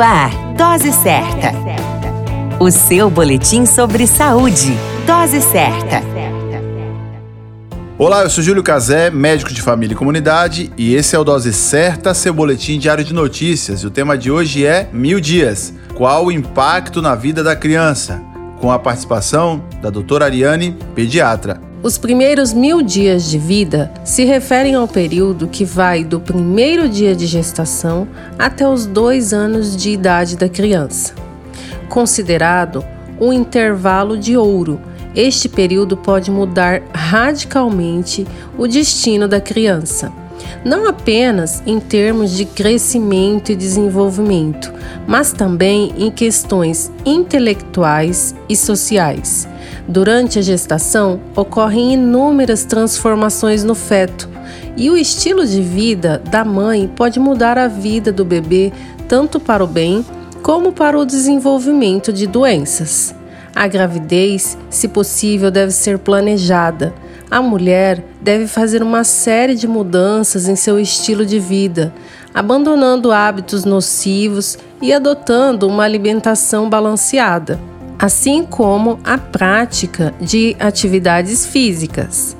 Ar, Dose Certa. O seu boletim sobre saúde. Dose Certa. Olá, eu sou Júlio Cazé, médico de família e comunidade, e esse é o Dose Certa, seu boletim diário de notícias. E o tema de hoje é Mil Dias. Qual o impacto na vida da criança? Com a participação da doutora Ariane, pediatra. Os primeiros mil dias de vida se referem ao período que vai do primeiro dia de gestação até os dois anos de idade da criança. Considerado um intervalo de ouro, este período pode mudar radicalmente o destino da criança não apenas em termos de crescimento e desenvolvimento, mas também em questões intelectuais e sociais. Durante a gestação, ocorrem inúmeras transformações no feto, e o estilo de vida da mãe pode mudar a vida do bebê tanto para o bem como para o desenvolvimento de doenças. A gravidez, se possível, deve ser planejada a mulher deve fazer uma série de mudanças em seu estilo de vida, abandonando hábitos nocivos e adotando uma alimentação balanceada, assim como a prática de atividades físicas.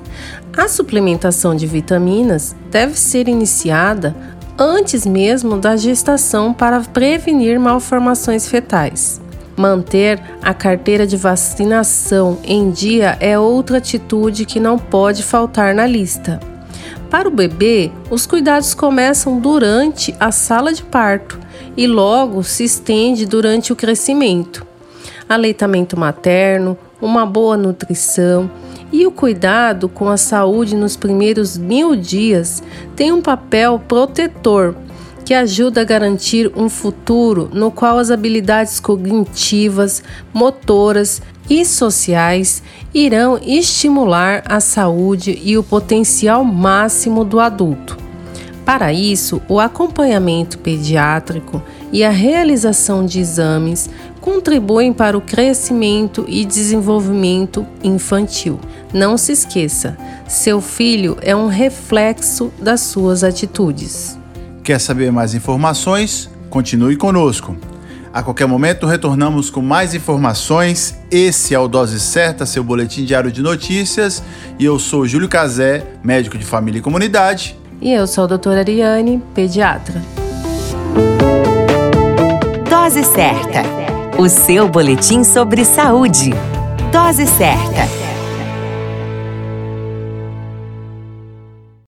A suplementação de vitaminas deve ser iniciada antes mesmo da gestação para prevenir malformações fetais. Manter a carteira de vacinação em dia é outra atitude que não pode faltar na lista. Para o bebê, os cuidados começam durante a sala de parto e logo se estende durante o crescimento. Aleitamento materno, uma boa nutrição e o cuidado com a saúde nos primeiros mil dias tem um papel protetor que ajuda a garantir um futuro no qual as habilidades cognitivas, motoras e sociais irão estimular a saúde e o potencial máximo do adulto. Para isso, o acompanhamento pediátrico e a realização de exames contribuem para o crescimento e desenvolvimento infantil. Não se esqueça, seu filho é um reflexo das suas atitudes. Quer saber mais informações? Continue conosco. A qualquer momento retornamos com mais informações. Esse é o Dose Certa, seu boletim diário de notícias. E eu sou Júlio Cazé, médico de família e comunidade. E eu sou a doutora Ariane, pediatra. Dose Certa, o seu boletim sobre saúde. Dose Certa.